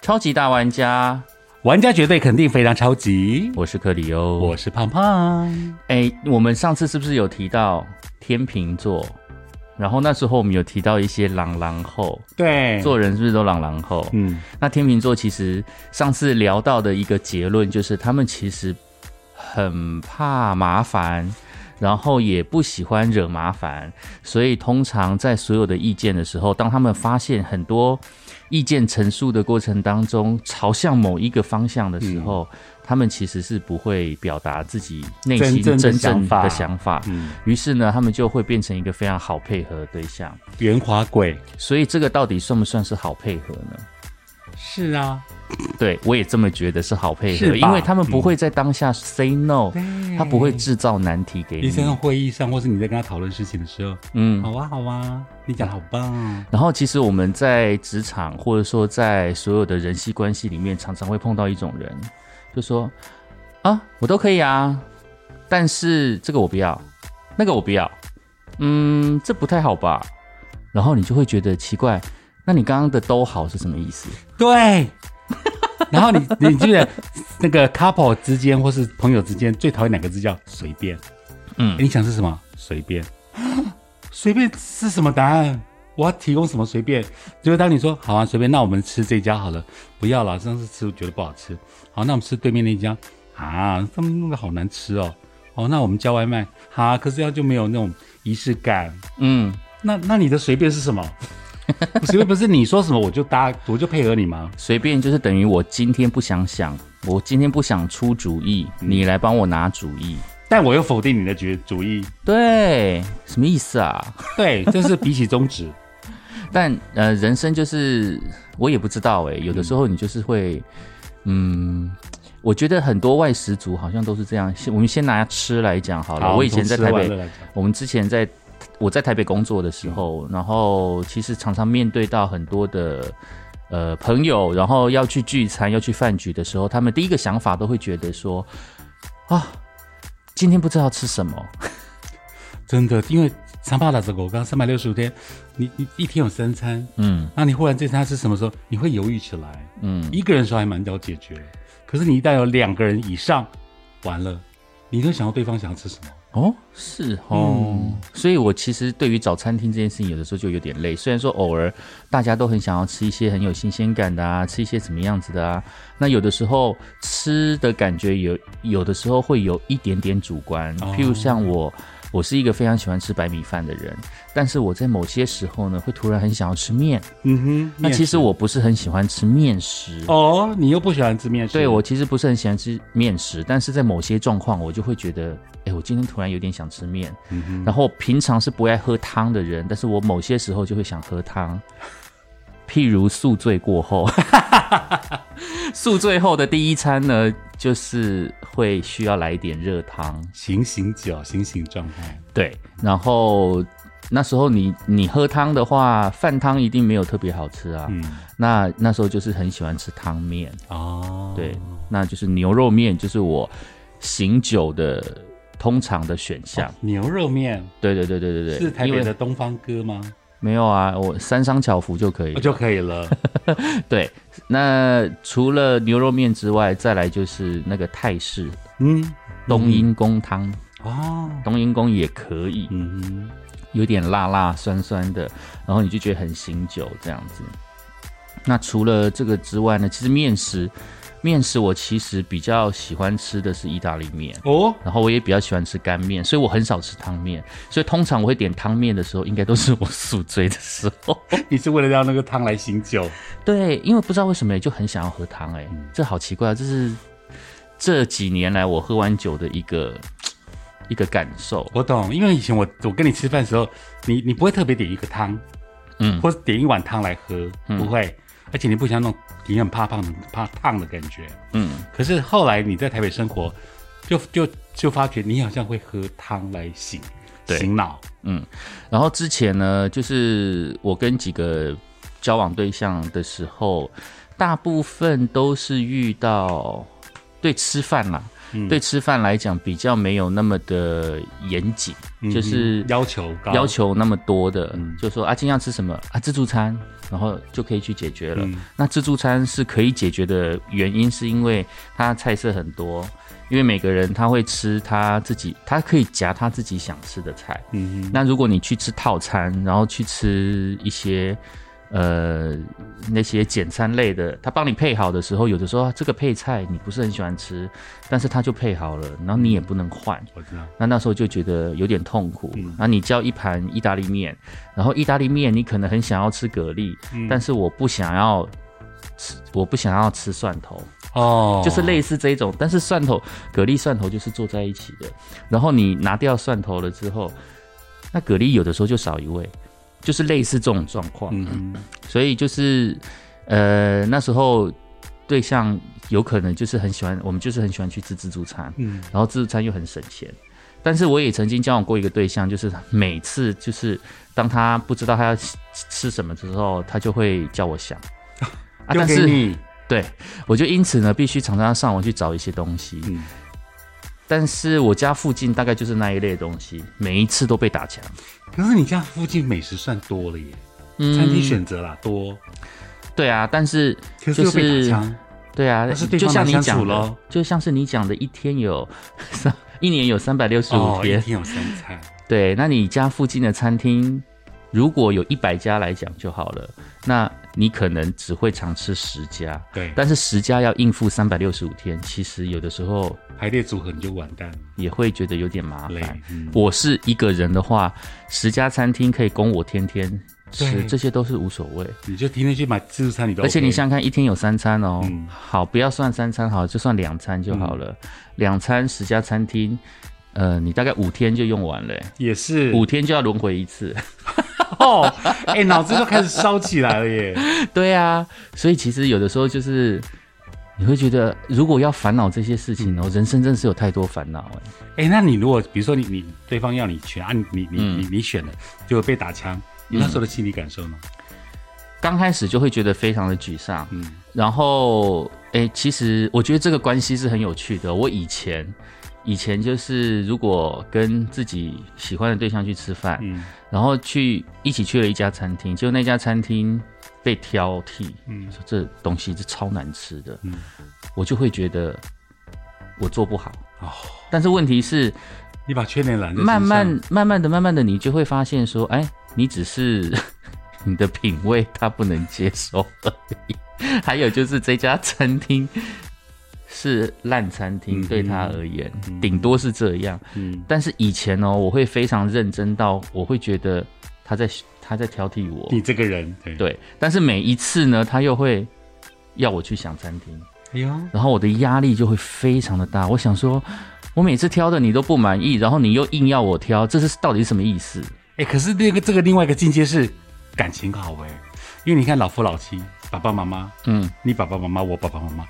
超级大玩家，玩家绝对肯定非常超级。我是克里欧，我是胖胖。哎，我们上次是不是有提到天秤座？然后那时候我们有提到一些狼狼后，对，做人是不是都狼狼后？嗯，那天秤座其实上次聊到的一个结论就是，他们其实很怕麻烦，然后也不喜欢惹麻烦，所以通常在所有的意见的时候，当他们发现很多。意见陈述的过程当中，朝向某一个方向的时候，他们其实是不会表达自己内心真正的想法。嗯，于是呢，他们就会变成一个非常好配合的对象，圆滑鬼。所以，这个到底算不算是好配合呢？是啊。对，我也这么觉得是好配合，因为他们不会在当下 say no，他不会制造难题给你。你在会议上，或是你在跟他讨论事情的时候，嗯，好啊，好啊，你讲好棒。然后，其实我们在职场，或者说在所有的人际关系里面，常常会碰到一种人，就说啊，我都可以啊，但是这个我不要，那个我不要，嗯，这不太好吧？然后你就会觉得奇怪，那你刚刚的都好是什么意思？对。然后你你记得那个 couple 之间或是朋友之间最讨厌两个字叫随便，嗯，你想是什么？随便，随便是什么答案？我要提供什么随便？就是当你说好啊，随便，那我们吃这家好了，不要了，上次吃觉得不好吃，好，那我们吃对面那家啊，他们弄得好难吃哦，哦，那我们叫外卖，好，可是要就没有那种仪式感，嗯，那那你的随便是什么？随便不是你说什么我就搭，我就配合你吗？随便就是等于我今天不想想，我今天不想出主意，你来帮我拿主意，但我又否定你的决主意。对，什么意思啊？对，这是比起宗旨。但呃，人生就是我也不知道哎，有的时候你就是会，嗯，我觉得很多外食族好像都是这样。我们先拿吃来讲好了。我以前在台北，我们之前在。我在台北工作的时候，然后其实常常面对到很多的呃朋友，然后要去聚餐、要去饭局的时候，他们第一个想法都会觉得说：啊，今天不知道吃什么。真的，因为长八打这个，我刚三百六十五天，你你一天有三餐，嗯，那你忽然这餐是什么时候？你会犹豫起来，嗯，一个人的时候还蛮好解决，可是你一旦有两个人以上，完了，你都想到对方想要吃什么。哦，是哦，所以我其实对于找餐厅这件事情，有的时候就有点累。虽然说偶尔大家都很想要吃一些很有新鲜感的啊，吃一些什么样子的啊，那有的时候吃的感觉有，有的时候会有一点点主观，譬如像我。我是一个非常喜欢吃白米饭的人，但是我在某些时候呢，会突然很想要吃面。嗯哼，那其实我不是很喜欢吃面食。哦，你又不喜欢吃面食？对，我其实不是很喜欢吃面食，但是在某些状况，我就会觉得，哎，我今天突然有点想吃面。然后平常是不爱喝汤的人，但是我某些时候就会想喝汤。譬如宿醉过后，宿醉后的第一餐呢，就是会需要来一点热汤，醒醒酒，醒醒状态。对，然后那时候你你喝汤的话，饭汤一定没有特别好吃啊。嗯，那那时候就是很喜欢吃汤面哦。对，那就是牛肉面，就是我醒酒的通常的选项。牛肉面，对对对对对对，是台北的东方哥吗？没有啊，我三商巧福就可以就可以了。对，那除了牛肉面之外，再来就是那个泰式，嗯，冬阴功汤哦，冬阴功也可以，嗯，有点辣辣酸酸的，然后你就觉得很醒酒这样子。那除了这个之外呢，其实面食。面食我其实比较喜欢吃的是意大利面哦，然后我也比较喜欢吃干面，所以我很少吃汤面。所以通常我会点汤面的时候，应该都是我宿醉的时候。你是为了让那个汤来醒酒？对，因为不知道为什么就很想要喝汤，哎，这好奇怪啊！这是这几年来我喝完酒的一个 一个感受。我懂，因为以前我我跟你吃饭的时候，你你不会特别点一个汤，嗯，或者点一碗汤来喝，不会。而且你不想那种你很怕胖、怕烫的感觉，嗯。可是后来你在台北生活，就就就发觉你好像会喝汤来醒醒脑，嗯。然后之前呢，就是我跟几个交往对象的时候，大部分都是遇到对吃饭啦，对吃饭来讲比较没有那么的严谨，就是要求高要求那么多的，就说啊今天要吃什么啊自助餐，然后就可以去解决了。那自助餐是可以解决的原因，是因为它菜色很多。因为每个人他会吃他自己，他可以夹他自己想吃的菜。嗯，那如果你去吃套餐，然后去吃一些呃那些简餐类的，他帮你配好的时候，有的时候这个配菜你不是很喜欢吃，但是他就配好了，然后你也不能换。我知道。那那时候就觉得有点痛苦。嗯。那你叫一盘意大利面，然后意大利面你可能很想要吃蛤蜊，但是我不想要吃，我不想要吃蒜头。哦，就是类似这种，但是蒜头、蛤蜊、蒜头就是做在一起的。然后你拿掉蒜头了之后，那蛤蜊有的时候就少一味，就是类似这种状况。嗯所以就是呃那时候对象有可能就是很喜欢，我们就是很喜欢去吃自助餐。嗯。然后自助餐又很省钱，但是我也曾经交往过一个对象，就是每次就是当他不知道他要吃什么之后，他就会叫我想啊，但是。对，我就因此呢，必须常常上网去找一些东西。嗯，但是我家附近大概就是那一类东西，每一次都被打枪。可是你家附近美食算多了耶，餐厅选择啦多。对啊，但是就是对啊，但是就像你讲的，就像是你讲的，一天有三，一年有三百六十五天，一天有三餐。对，那你家附近的餐厅，如果有一百家来讲就好了，那。你可能只会常吃十家，对，但是十家要应付三百六十五天，其实有的时候排列组合你就完蛋，也会觉得有点麻烦。我是一个人的话，十家餐厅可以供我天天吃，这些都是无所谓。你就天天去买自助餐，你都而且你想想看，一天有三餐哦，好，不要算三餐，好，就算两餐就好了。两餐十家餐厅，呃，你大概五天就用完了，也是五天就要轮回一次。哦，哎，脑子都开始烧起来了耶！对啊，所以其实有的时候就是你会觉得，如果要烦恼这些事情哦，人生真是有太多烦恼哎。哎，那你如果比如说你你对方要你选啊，你你你你选了，就会被打枪，你那时候的心理感受呢？刚开始就会觉得非常的沮丧，嗯，然后哎，其实我觉得这个关系是很有趣的。我以前。以前就是如果跟自己喜欢的对象去吃饭，嗯，然后去一起去了一家餐厅，结果那家餐厅被挑剔，嗯，说这东西是超难吃的，嗯，我就会觉得我做不好哦。但是问题是，你把缺点揽慢慢慢慢的慢慢的，你就会发现说，哎，你只是 你的品味他不能接受而已。还有就是这家餐厅。是烂餐厅对他而言，顶多是这样。嗯，但是以前哦，我会非常认真到，我会觉得他在他在挑剔我。你这个人对，但是每一次呢，他又会要我去想餐厅。哎呦，然后我的压力就会非常的大。我想说，我每次挑的你都不满意，然后你又硬要我挑，这是到底是什么意思？哎，可是那个这个另外一个境界是感情好哎，因为你看老夫老妻，爸爸妈妈，嗯，你爸爸妈妈，我爸爸妈妈。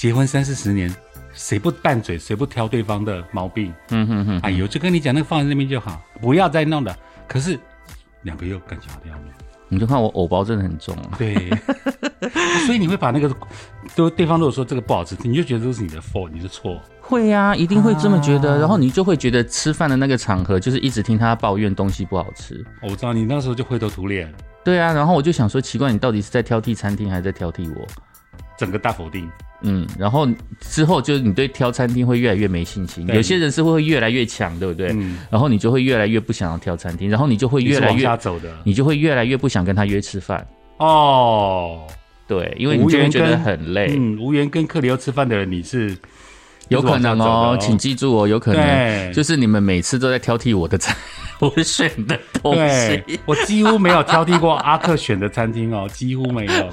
结婚三四十年，谁不拌嘴，谁不挑对方的毛病？嗯哼哼，哎呦，就跟你讲，那个放在那边就好，不要再弄了。可是两个又感情好的要命，你就看我藕包真的很重。对，所以你会把那个，都对方如果说这个不好吃，你就觉得都是你的 fault，你的错。会呀，一定会这么觉得。然后你就会觉得吃饭的那个场合，就是一直听他抱怨东西不好吃。我知道你那时候就灰头土脸。对啊，然后我就想说，奇怪，你到底是在挑剔餐厅，还是在挑剔我？整个大否定。嗯，然后之后就是你对挑餐厅会越来越没信心，有些人是会越来越强，对不对？嗯。然后你就会越来越不想要挑餐厅，然后你就会越来越走的，你就会越来越不想跟他约吃饭。哦，对，因为你就会觉得很累。嗯，无缘跟克里欧吃饭的人，你是有可能哦，请记住哦，有可能就是你们每次都在挑剔我的餐，我选的东西，我几乎没有挑剔过阿克选的餐厅哦，几乎没有。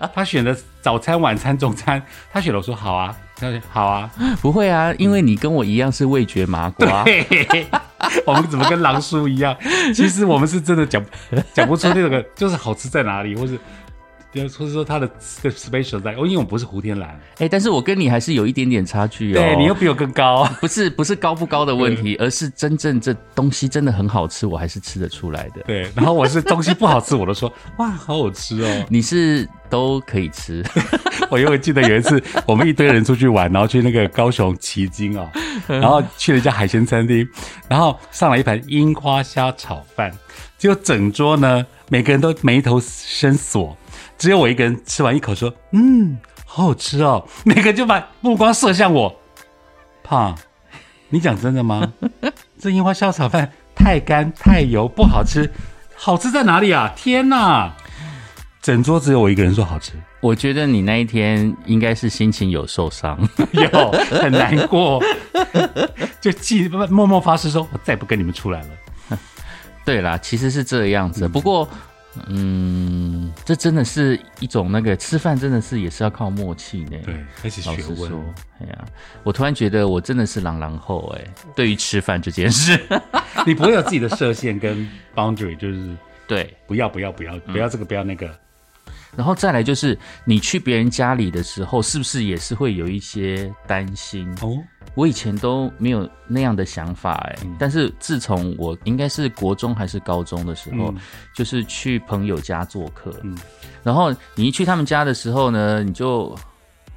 他选的早餐、晚餐、中餐，他选了，我说好啊，他说好啊，不会啊，因为你跟我一样是味觉麻瓜，我们怎么跟狼叔一样？其实我们是真的讲讲不出那个就是好吃在哪里，或是或者说他的 special 在，哦，因为我不是胡天蓝，哎，但是我跟你还是有一点点差距哦。对你又比我更高，不是不是高不高的问题，而是真正这东西真的很好吃，我还是吃得出来的。对，然后我是东西不好吃，我都说哇，好好吃哦。你是都可以吃。我因为记得有一次我们一堆人出去玩，然后去那个高雄旗津哦，然后去了一家海鲜餐厅，然后上来一盘樱花虾炒饭，结果整桌呢每个人都眉头深锁。只有我一个人吃完一口，说：“嗯，好好吃哦。”每个人就把目光射向我。胖，你讲真的吗？这樱花虾炒饭太干太油，不好吃。好吃在哪里啊？天哪！整桌只有我一个人说好吃。我觉得你那一天应该是心情有受伤，有很难过，就记默默发誓说：“我再不跟你们出来了。”对啦，其实是这样子。不过。嗯，这真的是一种那个吃饭，真的是也是要靠默契呢。对，开始学问。哎呀，我突然觉得我真的是狼狼后哎，对于吃饭这件事，你不会有自己的设限跟 boundary，就是对，不要不要不要不要这个不要那个。然后再来就是你去别人家里的时候，是不是也是会有一些担心？哦？我以前都没有那样的想法哎，但是自从我应该是国中还是高中的时候，就是去朋友家做客，嗯，然后你一去他们家的时候呢，你就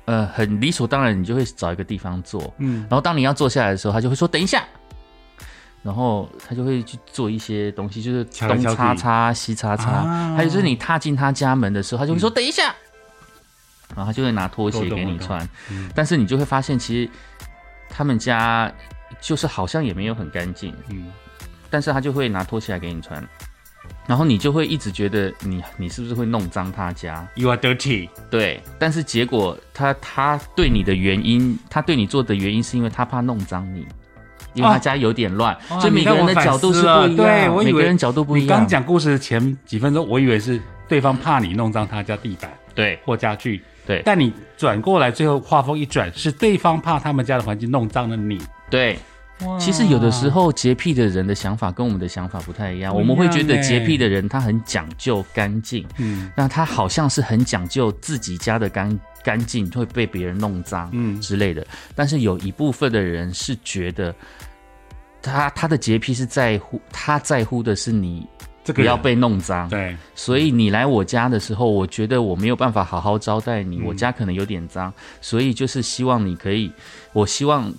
呃很理所当然，你就会找一个地方坐，嗯，然后当你要坐下来的时候，他就会说等一下，然后他就会去做一些东西，就是东擦擦西擦擦，还有就是你踏进他家门的时候，他就会说等一下，然后他就会拿拖鞋给你穿，但是你就会发现其实。他们家就是好像也没有很干净，嗯，但是他就会拿拖鞋来给你穿，然后你就会一直觉得你你是不是会弄脏他家？You are dirty。对，但是结果他他对你的原因，他对你做的原因是因为他怕弄脏你，因为他家有点乱，所以每个人的角度是不一样。对，我每个人角度不一样。你刚讲故事前几分钟，我以为是对方怕你弄脏他家地板，对，或家具。对，但你转过来，最后画风一转，是对方怕他们家的环境弄脏了你。对，其实有的时候洁癖的人的想法跟我们的想法不太一样。我们会觉得洁癖的人他很讲究干净，嗯，那他好像是很讲究自己家的干干净会被别人弄脏，嗯之类的。但是有一部分的人是觉得，他他的洁癖是在乎他在乎的是你。不要被弄脏。对，所以你来我家的时候，我觉得我没有办法好好招待你，我家可能有点脏，所以就是希望你可以，我希望。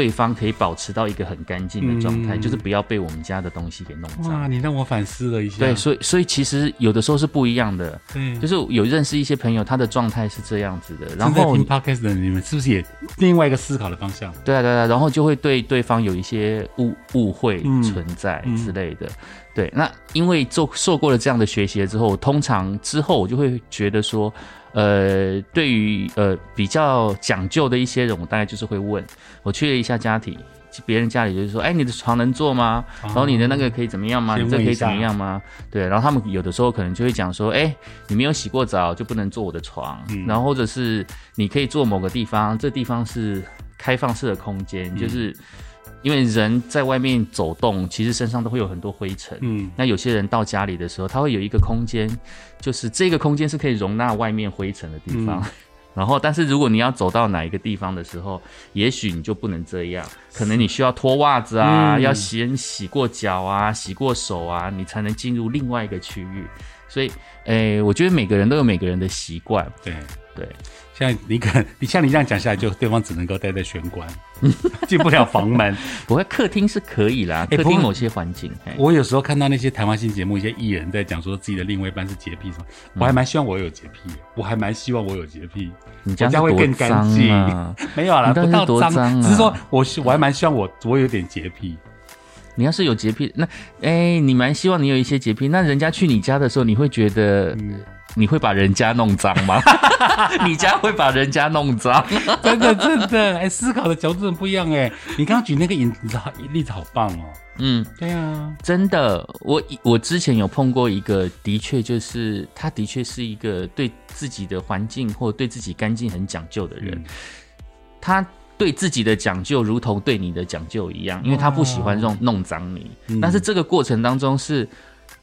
对方可以保持到一个很干净的状态，就是不要被我们家的东西给弄脏。哇，你让我反思了一下。对，所以所以其实有的时候是不一样的。嗯，就是有认识一些朋友，他的状态是这样子的。然后听 podcast 的你们是不是也另外一个思考的方向？对啊，对啊，然后就会对对方有一些误误会存在之类的。对，那因为做受过了这样的学习之后，通常之后我就会觉得说。呃，对于呃比较讲究的一些人，我大概就是会问，我去了一下家庭，别人家里就是说，哎，你的床能坐吗？然后你的那个可以怎么样吗？你这可以怎么样吗？对，然后他们有的时候可能就会讲说，哎，你没有洗过澡就不能坐我的床，然后或者是你可以坐某个地方，这地方是开放式的空间，就是。因为人在外面走动，其实身上都会有很多灰尘。嗯，那有些人到家里的时候，他会有一个空间，就是这个空间是可以容纳外面灰尘的地方。然后，但是如果你要走到哪一个地方的时候，也许你就不能这样，可能你需要脱袜子啊，要先洗过脚啊，洗过手啊，你才能进入另外一个区域。所以，诶，我觉得每个人都有每个人的习惯。对对。像你可，你像你这样讲下来，就对方只能够待在玄关，进不了房门。不过客厅是可以啦，客厅某些环境。我有时候看到那些台湾新节目，一些艺人在讲说自己的另外一半是洁癖什么，我还蛮希望我有洁癖，我还蛮希望我有洁癖，你家会更干净。没有啦，不到脏，只是说我我还蛮希望我我有点洁癖。你要是有洁癖，那哎，你蛮希望你有一些洁癖，那人家去你家的时候，你会觉得。你会把人家弄脏吗？你家会把人家弄脏？真 的真的，哎，思考的角度很不一样哎。你刚刚举那个引子例子好棒哦。嗯，对啊，真的，我我之前有碰过一个，的确就是他的确是一个对自己的环境或对自己干净很讲究的人。他对自己的讲究如同对你的讲究一样，因为他不喜欢弄弄脏你。但是这个过程当中是。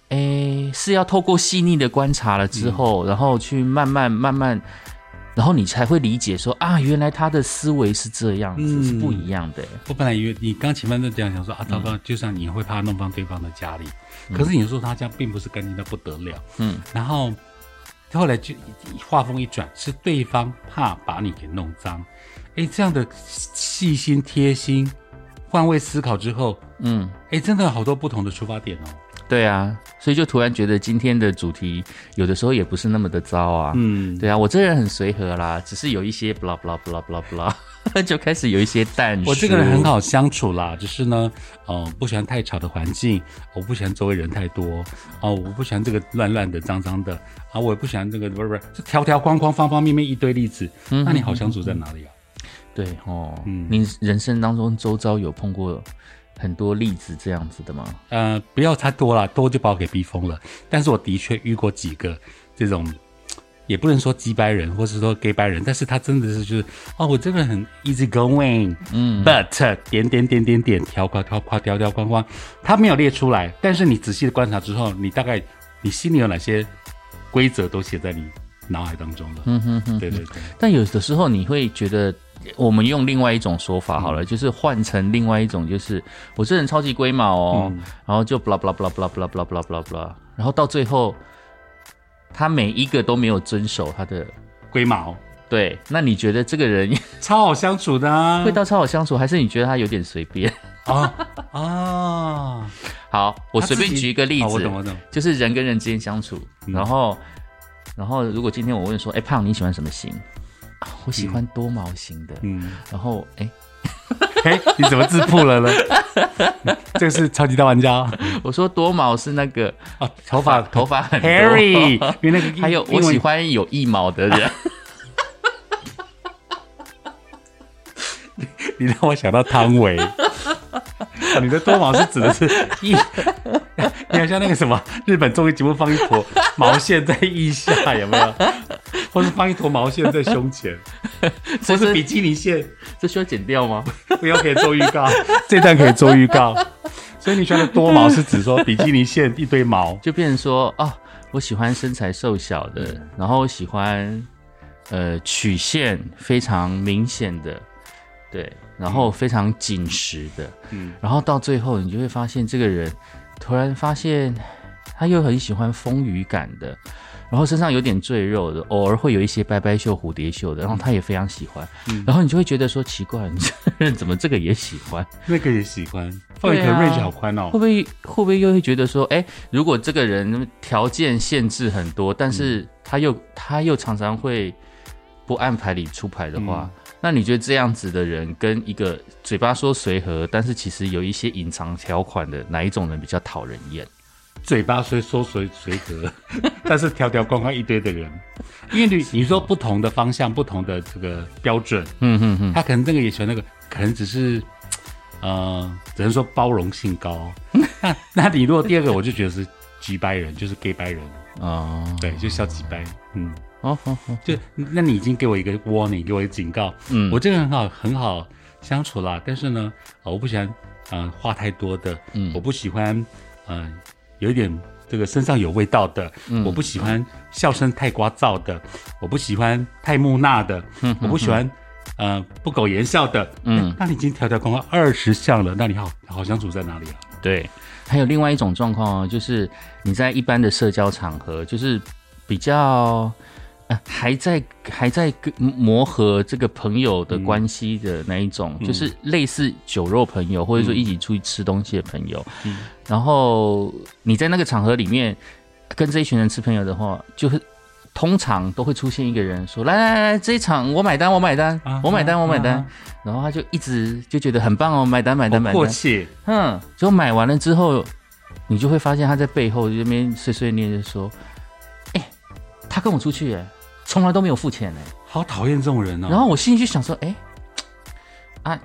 哎，是要透过细腻的观察了之后，然后去慢慢慢慢，然后你才会理解说啊，原来他的思维是这样子，是不一样的。我本来以为你刚前面都这样想说啊，糟糕，就算你会怕弄脏对方的家里，可是你说他家并不是干净的不得了，嗯，然后后来就话锋一转，是对方怕把你给弄脏。哎，这样的细心贴心，换位思考之后，嗯，哎，真的好多不同的出发点哦。对啊，所以就突然觉得今天的主题有的时候也不是那么的糟啊。嗯，对啊，我这人很随和啦，只是有一些 blah blah blah blah blah，就开始有一些淡。我这个人很好相处啦，只是呢，哦，不喜欢太吵的环境，我不喜欢周围人太多，哦，我不喜欢这个乱乱的、脏脏的，啊，我也不喜欢这个不是不是，这条条框框、方方面面一堆例子。嗯那你好相处在哪里啊？对哦，嗯，你人生当中周遭有碰过？很多例子这样子的吗？呃，不要太多了，多就把我给逼疯了。但是我的确遇过几个这种，也不能说鸡掰人，或是说 gay 掰人，但是他真的是就是，哦，我这个人很 easy going，嗯，but 点点点点点条框条框条条框框，他没有列出来，但是你仔细的观察之后，你大概你心里有哪些规则都写在你脑海当中了。嗯哼哼，对对对。但有的时候你会觉得。我们用另外一种说法好了，就是换成另外一种，就是我这人超级龟毛哦，然后就 blah blah blah blah blah blah blah blah blah，然后到最后，他每一个都没有遵守他的龟毛。对，那你觉得这个人超好相处的？会到超好相处，还是你觉得他有点随便？啊啊！好，我随便举一个例子，我懂我懂，就是人跟人之间相处，然后，然后如果今天我问说，哎，胖你喜欢什么型？我喜欢多毛型的，嗯，然后哎，哎，你怎么自曝了呢？这个是超级大玩家。我说多毛是那个啊，头发 头发很 hairy，那个还有我喜欢有一毛的人。你让我想到汤唯。你的多毛是指的是腋？你好像那个什么日本综艺节目放一坨毛线在腋下，有没有？或是放一坨毛线在胸前？或是比基尼线？这需要剪掉吗？不要，可以做预告。这段可以做预告。所以你说的多毛是指说比基尼线一堆毛，就变成说哦，我喜欢身材瘦小的，然后喜欢呃曲线非常明显的，对。然后非常紧实的，嗯，然后到最后你就会发现这个人突然发现他又很喜欢丰腴感的，然后身上有点赘肉的，偶尔会有一些拜拜袖、蝴蝶袖的，然后他也非常喜欢，然后你就会觉得说奇怪，你这人怎么这个也喜欢，那个也喜欢，放一个 range 好宽哦，会不会会不会又会觉得说，哎，如果这个人条件限制很多，但是他又他又常常会不按牌理出牌的话。那你觉得这样子的人跟一个嘴巴说随和，但是其实有一些隐藏条款的哪一种人比较讨人厌？嘴巴虽说随 随和，但是条条框框一堆的人，因为你你说不同的方向、不同的这个标准，嗯嗯嗯，他可能这个也喜欢那个，可能只是呃，只能说包容性高。那那你如果第二个，我就觉得是几掰人，就是 gay 掰人啊，对，就小几掰，嗯。哦，好，好，就那你已经给我一个 warning，给我一个警告。嗯，我这个很好，很好相处啦。但是呢，我不喜欢，嗯，话太多的。嗯，我不喜欢，嗯，有一点这个身上有味道的。嗯，我不喜欢笑声太聒噪的。我不喜欢太木讷的。嗯，我不喜欢，呃，不苟言笑的。嗯，那你已经条条框框二十项了，那你好好相处在哪里啊？对，还有另外一种状况哦，就是你在一般的社交场合，就是比较。还在还在跟磨合这个朋友的关系的那一种，就是类似酒肉朋友，或者说一起出去吃东西的朋友。嗯，然后你在那个场合里面跟这一群人吃朋友的话，就是通常都会出现一个人说：“来来来，这一场我买单，我买单，我买单，我买单。”然后他就一直就觉得很棒哦，买单买单买单。过气，嗯，就买完了之后，你就会发现他在背后这边碎碎念就说：“哎，他跟我出去。”从来都没有付钱呢，好讨厌这种人哦。然后我心里就想说，哎，啊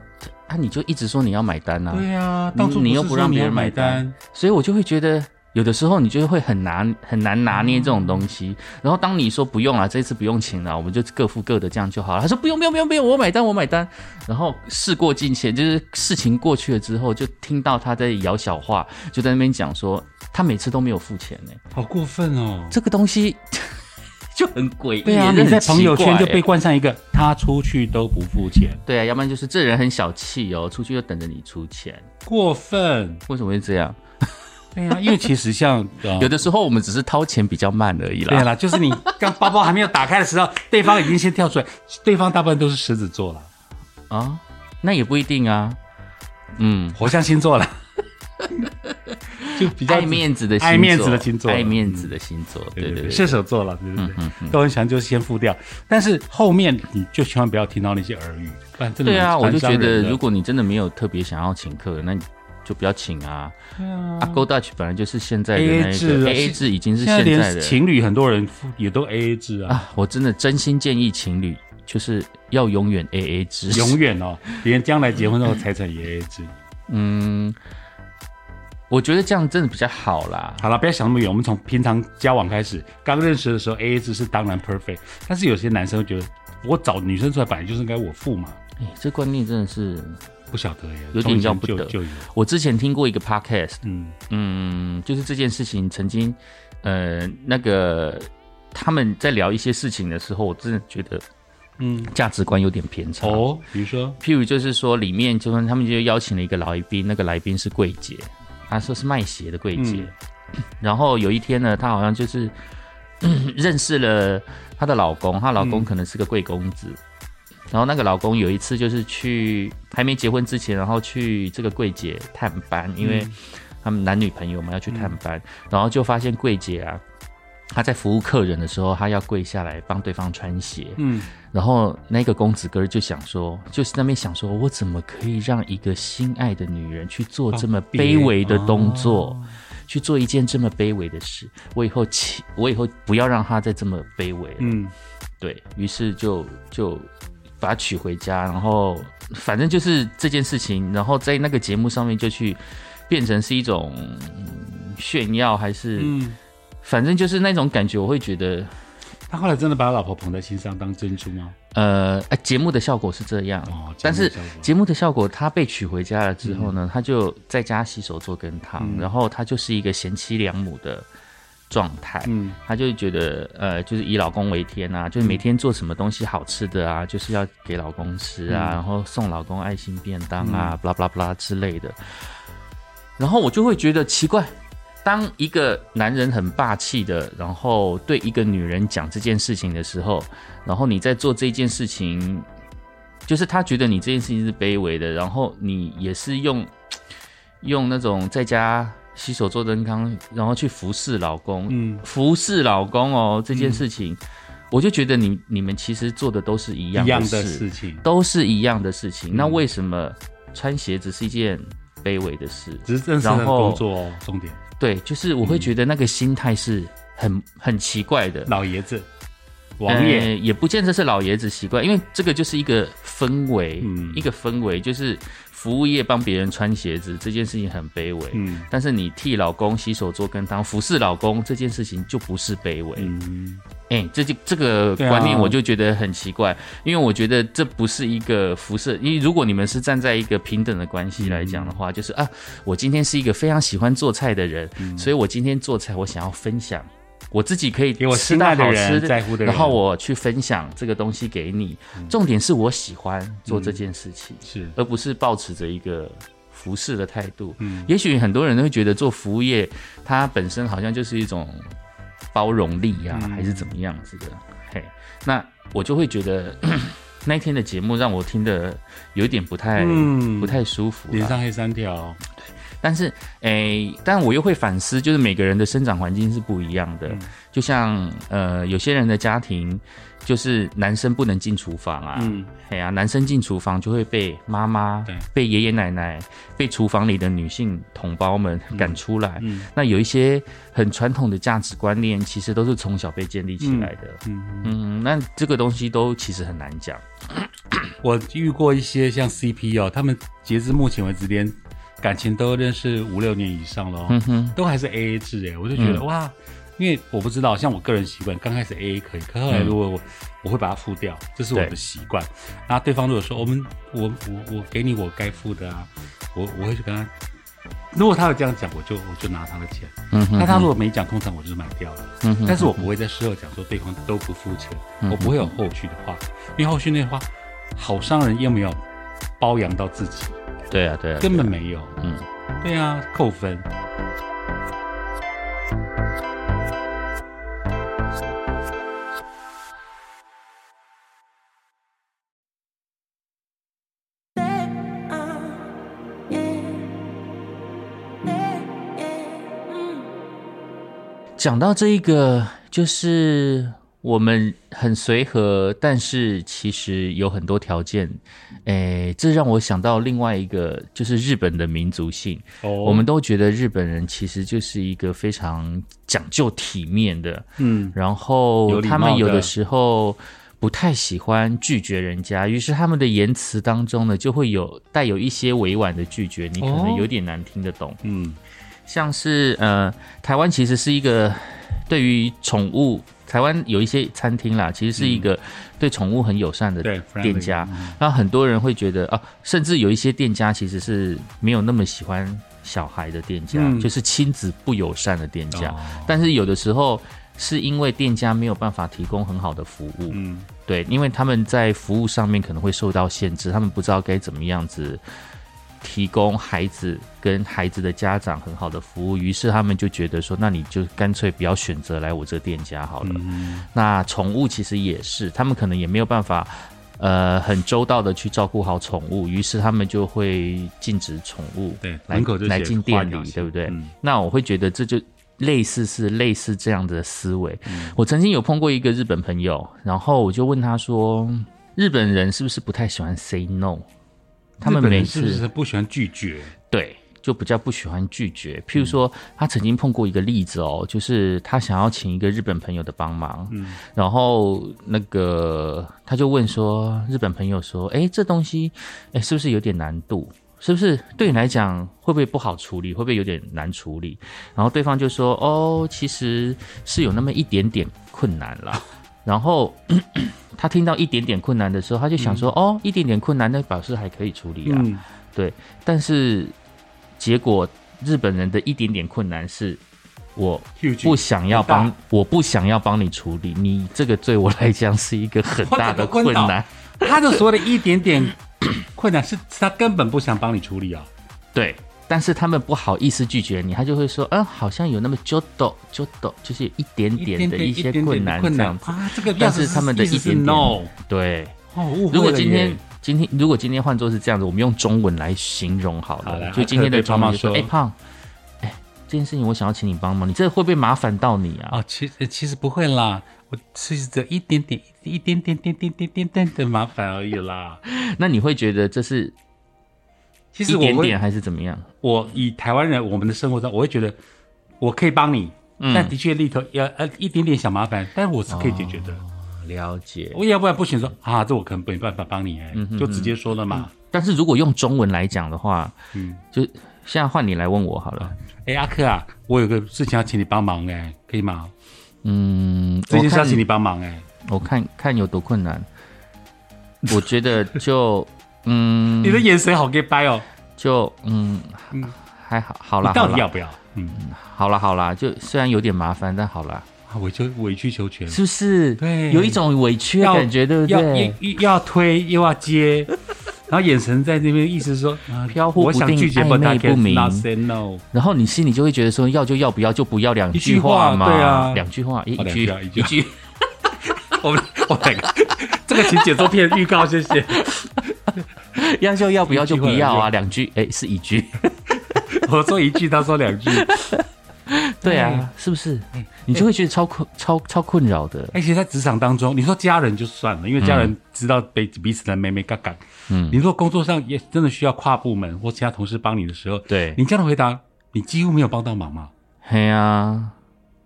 啊，你就一直说你要买单呐？对呀，当初你又不让别人买单，所以我就会觉得有的时候你就会很难很难拿捏这种东西。然后当你说不用了，这次不用请了，我们就各付各的这样就好了。他说不用不用不用不用，我买单我买单。然后事过境迁，就是事情过去了之后，就听到他在摇小话，就在那边讲说。他每次都没有付钱呢，好过分哦！这个东西 就很诡异。对啊，你在朋友圈就被冠上一个他出去都不付钱。对啊，要不然就是这人很小气哦，出去就等着你出钱，过分。为什么会这样？对呀，因为其实像 有的时候我们只是掏钱比较慢而已啦。对啦，就是你刚包包还没有打开的时候，对方已经先跳出来。对方大部分都是狮子座了啊，那也不一定啊。嗯，火象星座了，就比较爱面子的爱面子的星座，爱面子的星座，对对对，射手座了，对不对？都很想就先付掉，但是后面你就千万不要听到那些耳语，不然真的对啊，我就觉得如果你真的没有特别想要请客，那你就不要请啊。啊，Go Dutch 本来就是现在的 A A 制，A A 制已经是现在的情侣，很多人也都 A A 制啊。我真的真心建议情侣。就是要永远 A A 制，永远哦，连将来结婚后财产也 A A 制。嗯，我觉得这样真的比较好啦。好了，不要想那么远，我们从平常交往开始，刚认识的时候 A A 制是当然 perfect，但是有些男生会觉得，我找女生出来本来就是应该我付嘛。哎，这观念真的是不晓得耶，有点要不得。我之前听过一个 podcast，嗯嗯，就是这件事情曾经，呃，那个他们在聊一些事情的时候，我真的觉得。嗯，价值观有点偏差哦。比如说，譬如就是说，里面就算他们就邀请了一个来宾，那个来宾是柜姐，他说是卖鞋的柜姐。然后有一天呢，她好像就是 认识了她的老公，她老公可能是个贵公子。然后那个老公有一次就是去还没结婚之前，然后去这个柜姐探班，因为他们男女朋友嘛要去探班，然后就发现柜姐啊。他在服务客人的时候，他要跪下来帮对方穿鞋。嗯，然后那个公子哥就想说，就是那边想说，我怎么可以让一个心爱的女人去做这么卑微的动作，去做一件这么卑微的事？我以后起，我以后不要让她再这么卑微了。嗯，对于是就就把她娶回家，然后反正就是这件事情，然后在那个节目上面就去变成是一种炫耀，还是？反正就是那种感觉，我会觉得，他后来真的把老婆捧在心上当珍珠吗？呃，节目的效果是这样，哦但是节目的效果，他被娶回家了之后呢，他就在家洗手做羹汤，然后他就是一个贤妻良母的状态，嗯，他就觉得，呃，就是以老公为天啊，就是每天做什么东西好吃的啊，就是要给老公吃啊，然后送老公爱心便当啊，巴拉巴拉巴拉之类的，然后我就会觉得奇怪。当一个男人很霸气的，然后对一个女人讲这件事情的时候，然后你在做这件事情，就是他觉得你这件事情是卑微的，然后你也是用 用那种在家洗手做灯汤，然后去服侍老公，嗯，服侍老公哦，这件事情，我就觉得你你们其实做的都是一样的事情，都是一样的事情，那为什么穿鞋子是一件卑微的事？只是正式的工作哦，重点。对，就是我会觉得那个心态是很很奇怪的。老爷子，王爷也不见得是老爷子习惯，因为这个就是一个氛围，一个氛围就是。服务业帮别人穿鞋子这件事情很卑微，嗯，但是你替老公洗手做羹汤，服侍老公这件事情就不是卑微，嗯，哎，这就这个观念我就觉得很奇怪，因为我觉得这不是一个辐射，因为如果你们是站在一个平等的关系来讲的话，就是啊，我今天是一个非常喜欢做菜的人，所以我今天做菜我想要分享。我自己可以给我吃到好吃的，在乎的人，然后我去分享这个东西给你。重点是我喜欢做这件事情，是而不是保持着一个服侍的态度。嗯，也许很多人都会觉得做服务业，它本身好像就是一种包容力呀，还是怎么样子的。嘿，那我就会觉得 那一天的节目让我听的有点不太不太舒服，脸上黑三条。但是，诶，但我又会反思，就是每个人的生长环境是不一样的。就像，呃，有些人的家庭，就是男生不能进厨房啊，嗯，哎呀，男生进厨房就会被妈妈、被爷爷奶奶、被厨房里的女性同胞们赶出来。嗯那有一些很传统的价值观念，其实都是从小被建立起来的。嗯嗯，那这个东西都其实很难讲。我遇过一些像 CP 哦，他们截至目前为止连。感情都认识五六年以上了，都还是 A A 制哎，我就觉得哇，因为我不知道，像我个人习惯，刚开始 A A 可以，可后来如果我我会把它付掉，这是我的习惯。那对方如果说我们我我我给你我该付的啊，我我会去跟他如果他有这样讲，我就我就拿他的钱。嗯哼。那他如果没讲，通常我就是买掉了。嗯哼。但是我不会在事后讲说对方都不付钱，我不会有后续的话，因为后续那话，好伤人又没有包养到自己。对啊，对啊，根本没有。嗯，对啊，扣分。讲到这一个，就是我们很随和，但是其实有很多条件。诶，这让我想到另外一个，就是日本的民族性。我们都觉得日本人其实就是一个非常讲究体面的，嗯，然后他们有的时候不太喜欢拒绝人家，于是他们的言辞当中呢，就会有带有一些委婉的拒绝，你可能有点难听得懂，嗯。像是呃，台湾其实是一个对于宠物，台湾有一些餐厅啦，其实是一个对宠物很友善的店家。那很多人会觉得啊，甚至有一些店家其实是没有那么喜欢小孩的店家，就是亲子不友善的店家。但是有的时候是因为店家没有办法提供很好的服务，嗯，对，因为他们在服务上面可能会受到限制，他们不知道该怎么样子。提供孩子跟孩子的家长很好的服务，于是他们就觉得说，那你就干脆不要选择来我这店家好了。那宠物其实也是，他们可能也没有办法，呃，很周到的去照顾好宠物，于是他们就会禁止宠物对来来进店里，对不对？那我会觉得这就类似是类似这样的思维。我曾经有碰过一个日本朋友，然后我就问他说，日本人是不是不太喜欢 say no？他们每次是不喜欢拒绝，对，就比较不喜欢拒绝。譬如说，他曾经碰过一个例子哦，就是他想要请一个日本朋友的帮忙，嗯，然后那个他就问说，日本朋友说，哎，这东西，哎，是不是有点难度？是不是对你来讲会不会不好处理？会不会有点难处理？然后对方就说，哦，其实是有那么一点点困难了。然后 他听到一点点困难的时候，他就想说：“哦，一点点困难，那表示还可以处理啊。”对，但是结果日本人的一点点困难是，我不想要帮，我不想要帮你处理，你这个对我来讲是一个很大的困难。他的所谓的一点点困难是，他根本不想帮你处理啊。对。但是他们不好意思拒绝你，他就会说，嗯，好像有那么就抖就抖，就是一点点的一些困难这样子。啊，这个但是他们的一点点，对。哦，如果今天今天如果今天换作是这样子，我们用中文来形容好了。就今天的中文说，哎胖，哎，这件事情我想要请你帮忙，你这会不会麻烦到你啊？啊，其实其实不会啦，我其实只一点点一点点点点点点点的麻烦而已啦。那你会觉得这是？其实一点点还是怎么样？我以台湾人我们的生活中，我会觉得我可以帮你，但的确里头要呃一点点小麻烦，但我是可以解决的。了解，我要不然不行说啊，这我可能没办法帮你哎，就直接说了嘛。但是如果用中文来讲的话，嗯，就现在换你来问我好了。哎，阿克啊，我有个事情要请你帮忙哎，可以吗？嗯，这件事要请你帮忙哎，我看看有多困难。我觉得就。嗯，你的眼神好掰哦，就嗯还好，好啦，到底要不要？嗯，好啦好啦，就虽然有点麻烦，但好啦。委曲委曲求全，是不是？对，有一种委屈的感觉，对不对？要要推又要接，然后眼神在那边，意思说飘忽不定，暧昧不明。然后你心里就会觉得说，要就要，不要就不要，两句话嘛，对啊，两句话，一句一句。我们我来个，这个请解说片预告，谢谢。要就要，不要就不要啊！两句，哎，是一句。我说一句，他说两句。对啊，是不是？你就会觉得超困、超超困扰的。而且在职场当中，你说家人就算了，因为家人知道彼彼此的妹妹嘎嘎。嗯，你说工作上也真的需要跨部门或其他同事帮你的时候，对你这样的回答，你几乎没有帮到忙嘛？嘿呀，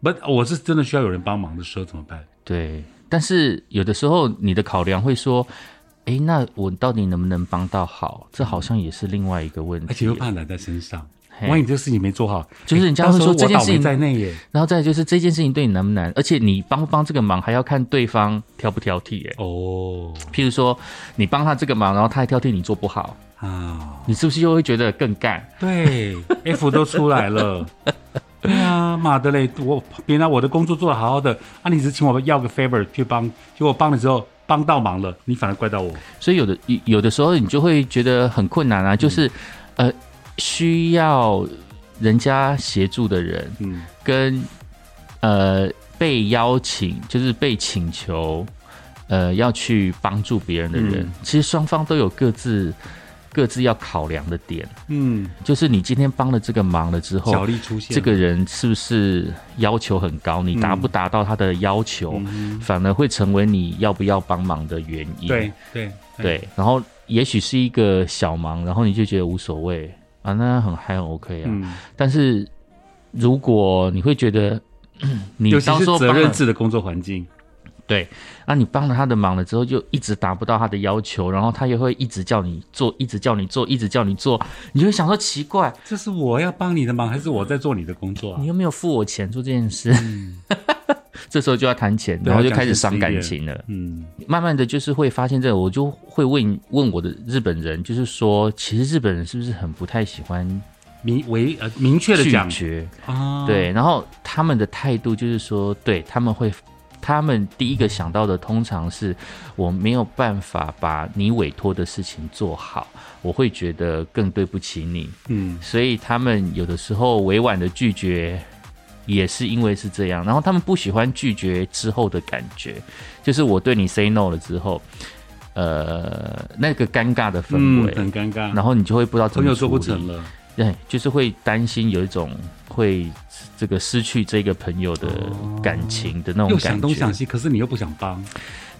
不，我是真的需要有人帮忙的时候怎么办？对，但是有的时候你的考量会说。哎，那我到底能不能帮到好？这好像也是另外一个问题，而且又怕揽在身上。万一这个事情没做好，就是人家会说这件事情在内耶。然后再就是这件事情对你难不难，而且你帮不帮这个忙还要看对方挑不挑剔耶。哦，譬如说你帮他这个忙，然后他还挑剔你做不好啊，你是不是又会觉得更干？对，F 都出来了。对啊，妈的嘞！我别拿我的工作做的好好的，啊，你只请我要个 favor 去帮，结果帮了之后帮到忙了，你反而怪到我。所以有的有的时候你就会觉得很困难啊，就是呃需要人家协助的人，嗯，跟呃被邀请就是被请求呃要去帮助别人的人，其实双方都有各自。各自要考量的点，嗯，就是你今天帮了这个忙了之后，出现，这个人是不是要求很高？你达不达到他的要求，反而会成为你要不要帮忙的原因。对对对，然后也许是一个小忙，然后你就觉得无所谓啊，那很还很 OK 啊。但是如果你会觉得，你当说责任制的工作环境。对，那你帮了他的忙了之后，就一直达不到他的要求，然后他也会一直叫你做，一直叫你做，一直叫你做，你就会想说奇怪，这是我要帮你的忙，还是我在做你的工作？你又没有付我钱做这件事？这时候就要谈钱，然后就开始伤感情了。嗯，慢慢的就是会发现这个，我就会问问我的日本人，就是说，其实日本人是不是很不太喜欢明为呃明确的讲绝啊？对，然后他们的态度就是说，对他们会。他们第一个想到的通常是我没有办法把你委托的事情做好，我会觉得更对不起你。嗯，所以他们有的时候委婉的拒绝，也是因为是这样。然后他们不喜欢拒绝之后的感觉，就是我对你 say no 了之后，呃，那个尴尬的氛围很尴尬，然后你就会不知道怎么做不成了。对，就是会担心有一种会这个失去这个朋友的感情的那种感觉。想东想西，可是你又不想帮。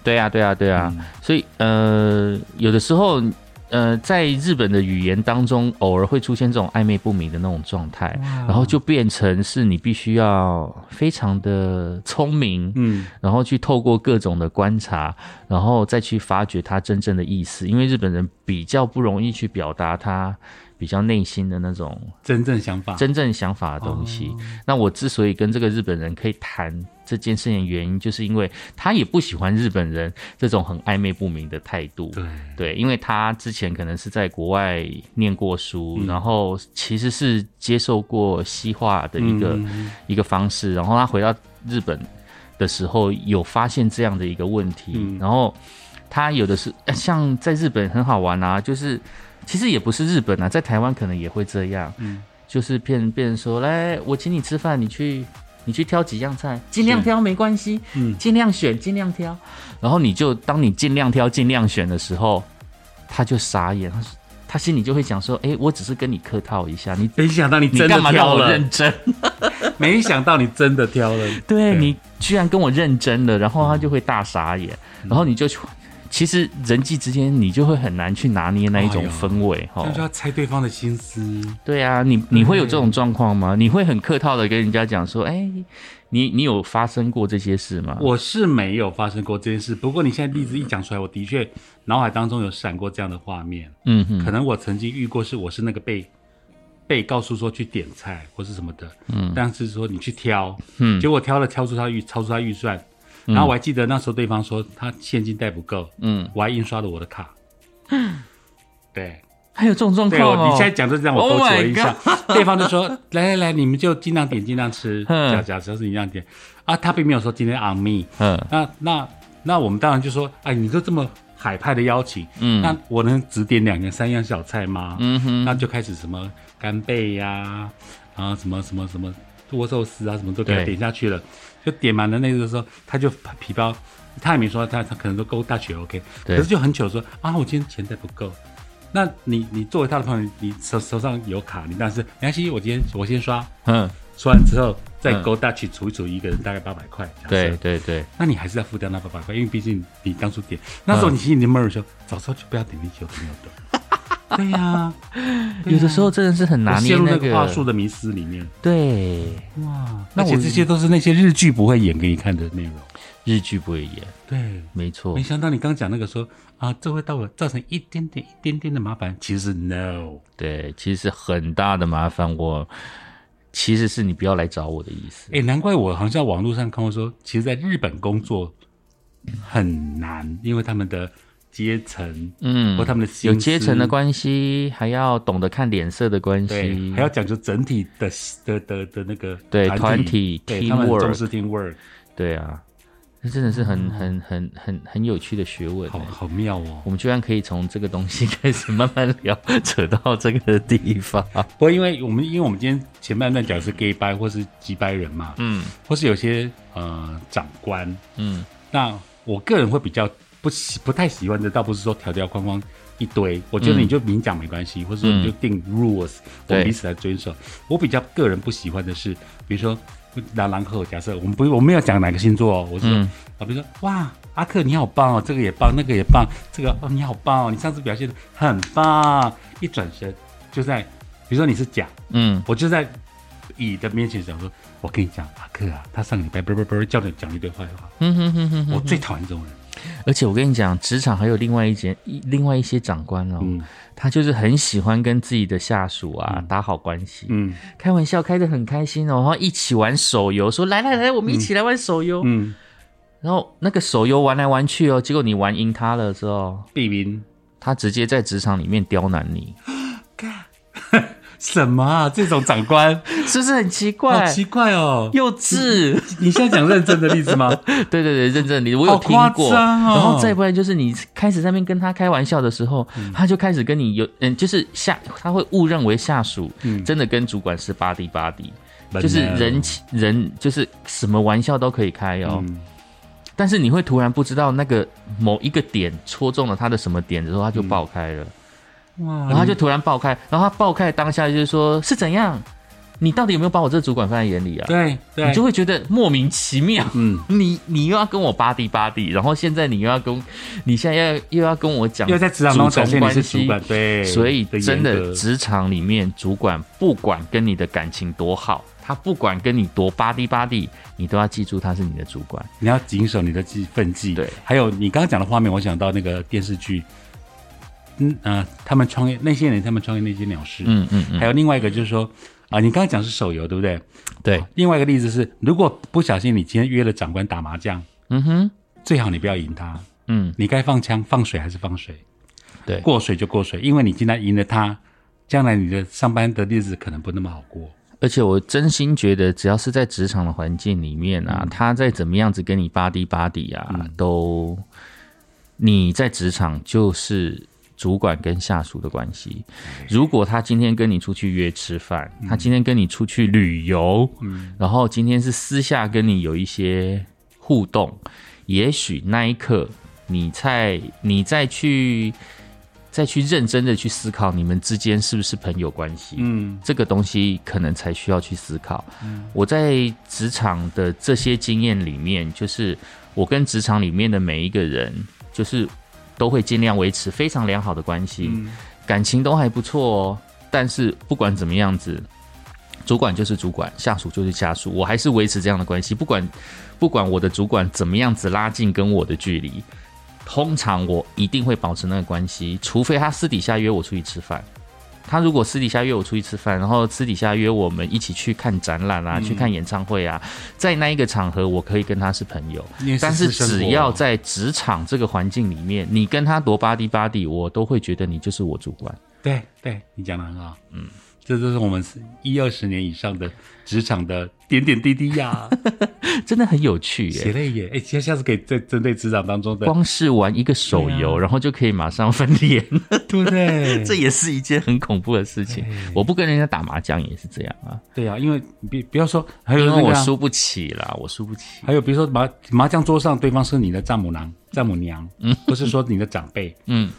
对啊，对啊，对啊。所以呃，有的时候呃，在日本的语言当中，偶尔会出现这种暧昧不明的那种状态，然后就变成是你必须要非常的聪明，嗯，然后去透过各种的观察，然后再去发掘他真正的意思，因为日本人比较不容易去表达他。比较内心的那种真正想法、真正想法的东西。那我之所以跟这个日本人可以谈这件事情的原因，就是因为他也不喜欢日本人这种很暧昧不明的态度。对对，因为他之前可能是在国外念过书，然后其实是接受过西化的一个一个方式，然后他回到日本的时候，有发现这样的一个问题，然后他有的是像在日本很好玩啊，就是。其实也不是日本啊，在台湾可能也会这样，嗯，就是骗别人说，来，我请你吃饭，你去，你去挑几样菜，尽量挑没关系，嗯，尽量选，尽量挑，然后你就当你尽量挑、尽量选的时候，他就傻眼，他他心里就会想说，哎，我只是跟你客套一下，你 没想到你真的挑了，认真，没想到你真的挑了，对你居然跟我认真了，然后他就会大傻眼，然后你就。其实人际之间，你就会很难去拿捏那一种氛围，哈，就要猜对方的心思。对啊，你你会有这种状况吗？你会很客套的跟人家讲说，哎，你你有发生过这些事吗？我是没有发生过这件事，不过你现在例子一讲出来，我的确脑海当中有闪过这样的画面。嗯哼，可能我曾经遇过，是我是那个被被告诉说去点菜或是什么的，嗯，但是说你去挑，嗯，结果挑了挑出他预超出他预算。然后我还记得那时候对方说他现金带不够，嗯，我还印刷了我的卡，嗯 对，还有这种状况哦。你现在讲就这样，我勾起了一下，对方就说来来来，你们就尽量点尽量吃，假假设是你这样点。啊，他并没有说今天 on me，嗯，那那那我们当然就说，哎，你就这么海派的邀请，嗯，那我能只点两个三样小菜吗？嗯哼，那就开始什么干贝呀，然后什么什么什么多寿司啊，什么都给他点下去了。就点满了那个时候，他就皮包，他也没说他他可能都勾大曲 OK，可是就很久说啊，我今天钱袋不够。那你你作为他的朋友，你手手上有卡，你但是没关系，我今天我先刷，嗯，刷完之后再勾大曲除一除，一个人大概八百块。对对对，那你还是要付掉那八百块，因为毕竟你当初点那时候你心里闷说，早知道就不要点那些有朋友的。对呀，有的时候真的是很难陷入那个话术的迷思里面。对，哇，那我这些都是那些日剧不会演给你看的内容。日剧不会演。对，没错。没想到你刚讲那个说啊，这会到我造成一点点、一点点的麻烦，其实是 no。对，其实是很大的麻烦。我其实是你不要来找我的意思。哎，难怪我好像网络上看过说，其实在日本工作很难，因为他们的。阶层，嗯，或他们的有阶层的关系，还要懂得看脸色的关系，还要讲究整体的的的的那个对团体 teamwork，重视 teamwork，对啊，那真的是很很很很很有趣的学问，好好妙哦。我们居然可以从这个东西开始慢慢聊，扯到这个地方。不过，因为我们因为我们今天前半段讲是 gay 拜或是击败人嘛，嗯，或是有些呃长官，嗯，那我个人会比较。不喜不太喜欢的，倒不是说条条框框一堆，我觉得你就明讲没关系，或者说你就定 rules，我们彼此来遵守。我比较个人不喜欢的是，比如说拿狼克，假设我们不我们要讲哪个星座哦，我说啊，比如说哇，阿克你好棒哦，这个也棒，那个也棒，这个哦你好棒哦，你上次表现的很棒，一转身就在，比如说你是甲，嗯，我就在乙的面前讲说，我跟你讲，阿克啊，他上个礼拜啵啵啵叫你讲一堆坏话，嗯哼哼哼，我最讨厌这种人。而且我跟你讲，职场还有另外一件、另外一些长官哦，他就是很喜欢跟自己的下属啊打好关系，嗯，开玩笑开的很开心哦，然后一起玩手游，说来来来，我们一起来玩手游，嗯，然后那个手游玩来玩去哦，结果你玩赢他了之后，毙命，他直接在职场里面刁难你。什么啊？这种长官 是不是很奇怪？好奇怪哦，幼稚！你现在讲认真的例子吗？对对对，认真的例子我有听过。然后再不然就是你开始在那边跟他开玩笑的时候，他就开始跟你有嗯，就是下他会误认为下属真的跟主管是巴蒂巴蒂，就是人人就是什么玩笑都可以开哦。但是你会突然不知道那个某一个点戳中了他的什么点之后，他就爆开了。然后他就突然爆开，然后他爆开当下就是说是怎样？你到底有没有把我这个主管放在眼里啊？对，你就会觉得莫名其妙。嗯，你你又要跟我巴蒂巴蒂，然后现在你又要跟，你现在要又要跟我讲，又在职场中展现你是主管，对，所以真的职场里面主管不管跟你的感情多好，他不管跟你多巴蒂巴蒂，你都要记住他是你的主管，你要谨守你的记分际。对，还有你刚刚讲的画面，我想到那个电视剧。嗯啊，他们创业那些人，他们创业那些鸟事，嗯嗯嗯，还有另外一个就是说，啊，你刚刚讲是手游对不对？对。另外一个例子是，如果不小心你今天约了长官打麻将，嗯哼，最好你不要赢他，嗯，你该放枪放水还是放水？对，过水就过水，因为你今天赢了他，将来你的上班的日子可能不那么好过。而且我真心觉得，只要是在职场的环境里面啊，他再怎么样子跟你巴迪巴迪啊，都你在职场就是。主管跟下属的关系，如果他今天跟你出去约吃饭，他今天跟你出去旅游，然后今天是私下跟你有一些互动，也许那一刻你在你再去再去认真的去思考你们之间是不是朋友关系，嗯，这个东西可能才需要去思考。我在职场的这些经验里面，就是我跟职场里面的每一个人，就是。都会尽量维持非常良好的关系，感情都还不错哦。但是不管怎么样子，主管就是主管，下属就是下属，我还是维持这样的关系。不管不管我的主管怎么样子拉近跟我的距离，通常我一定会保持那个关系，除非他私底下约我出去吃饭。他如果私底下约我出去吃饭，然后私底下约我们一起去看展览啊，去看演唱会啊，在那一个场合，我可以跟他是朋友。但是只要在职场这个环境里面，你跟他多巴蒂巴蒂，我都会觉得你就是我主管。对，对你讲的很好，嗯。这都是我们一二十年以上的职场的点点滴滴呀，真的很有趣耶！写了耶，哎，下下次可以在针对职场当中的，光是玩一个手游，然后就可以马上分脸，对 不对？这也是一件很恐怖的事情。我不跟人家打麻将也是这样啊。对啊，因为别不要说，还有因为我输不起啦，我输不起。还有比如说麻麻将桌上对方是你的丈母娘、丈母娘，嗯，不是说你的长辈，嗯，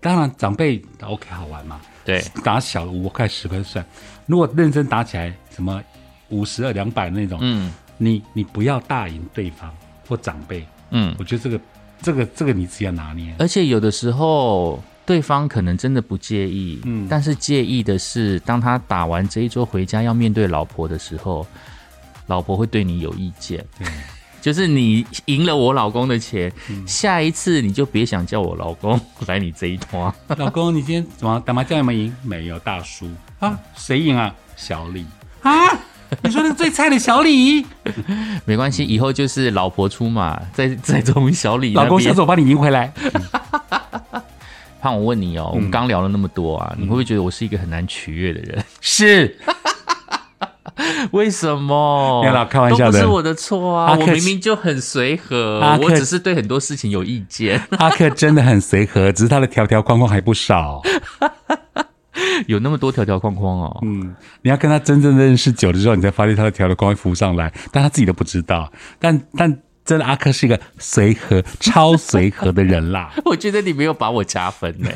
当然长辈 OK 好玩嘛。对，打小五块十块算，如果认真打起来，什么五十二两百那种，嗯，你你不要大赢对方或长辈，嗯，我觉得这个这个这个你自己要拿捏。而且有的时候对方可能真的不介意，嗯，但是介意的是，当他打完这一桌回家要面对老婆的时候，老婆会对你有意见。就是你赢了我老公的钱，下一次你就别想叫我老公来你这一团。老公，你今天怎么打麻将有没有赢？没有，大叔啊，谁赢啊？小李啊，你说那个最菜的小李，没关系，以后就是老婆出马，再再从小李老公下次我帮你赢回来。胖，我问你哦，我们刚聊了那么多啊，你会不会觉得我是一个很难取悦的人？是。为什么？别老开玩笑的，都不是我的错啊！我明明就很随和，我只是对很多事情有意见。阿克真的很随和，只是他的条条框框还不少。有那么多条条框框哦。嗯，你要跟他真正认识久了之后，你才发现他的条条框框浮上来，但他自己都不知道。但但真的，阿克是一个随和、超随和的人啦。我觉得你没有把我加分呢。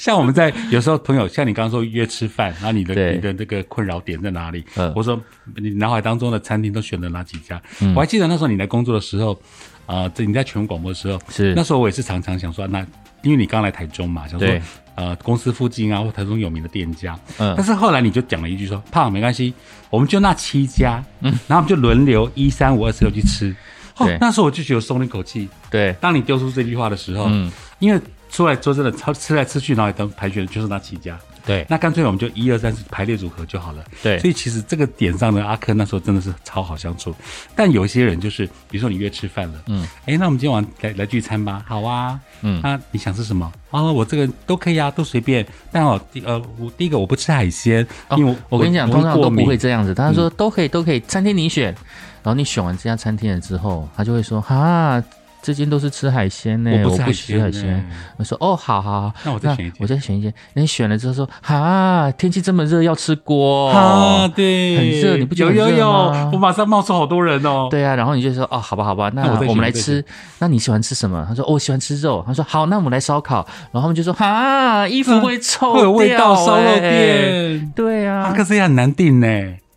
像我们在有时候朋友，像你刚刚说约吃饭，然后你的你的那个困扰点在哪里？我说你脑海当中的餐厅都选了哪几家？我还记得那时候你来工作的时候，啊，你在全国广播的时候，是那时候我也是常常想说，那因为你刚来台中嘛，想说呃公司附近啊或台中有名的店家，嗯，但是后来你就讲了一句说，胖没关系，我们就那七家，嗯，然后我们就轮流一三五二四六去吃。哦，那时候我就觉得松了一口气。对，当你丢出这句话的时候，嗯，因为。出来说真的，超吃来吃去，然后等排选就是那几家。对，那干脆我们就一二三四排列组合就好了。对，所以其实这个点上呢，阿珂那时候真的是超好相处。但有一些人就是，比如说你约吃饭了，嗯，哎，那我们今天晚来来聚餐吧？好啊，嗯，那你想吃什么？啊，我这个都可以啊，都随便。但哦，第呃，我第一个我不吃海鲜，因为我跟你讲，通常都不会这样子。他说都可以，都可以，餐厅你选。然后你选完这家餐厅了之后，他就会说哈。这间都是吃海鲜呢，我不吃海鲜。我说哦，好好好，那我再选一间，我再选一间。你选了之后说，哈，天气这么热，要吃锅啊？对，很热，你不觉得有有有，我马上冒出好多人哦。对啊，然后你就说哦，好吧好吧，那我们来吃。那你喜欢吃什么？他说我喜欢吃肉。他说好，那我们来烧烤。然后他们就说啊，衣服会臭，会有味道，烧肉店。对啊，可是也很难订呢。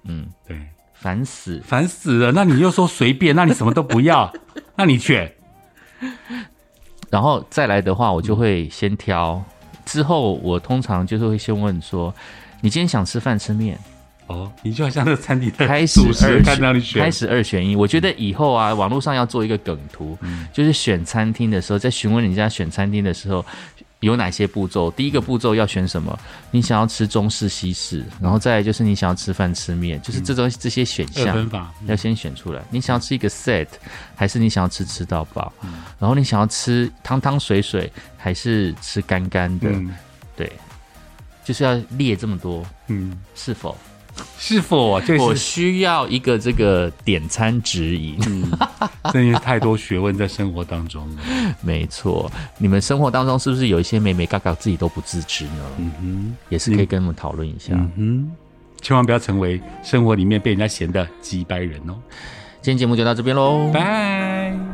嗯，对，烦死，烦死了。那你又说随便，那你什么都不要，那你选。然后再来的话，我就会先挑。之后我通常就是会先问说：“你今天想吃饭吃面？”哦，你就好像那个餐厅开始二开始二选一。我觉得以后啊，网络上要做一个梗图，就是选餐厅的时候，在询问人家选餐厅的时候。有哪些步骤？第一个步骤要选什么？你想要吃中式、西式，然后再来就是你想要吃饭、吃面，就是这种这些选项要先选出来。你想要吃一个 set，还是你想要吃吃到饱？然后你想要吃汤汤水水，还是吃干干的？对，就是要列这么多。嗯，是否？是否我需要一个这个点餐指引？嗯真是太多学问在生活当中了。没错，你们生活当中是不是有一些美美嘎嘎自己都不自知呢？嗯哼，也是可以跟我们讨论一下。嗯哼，千万不要成为生活里面被人家嫌的鸡掰人哦。今天节目就到这边喽，拜。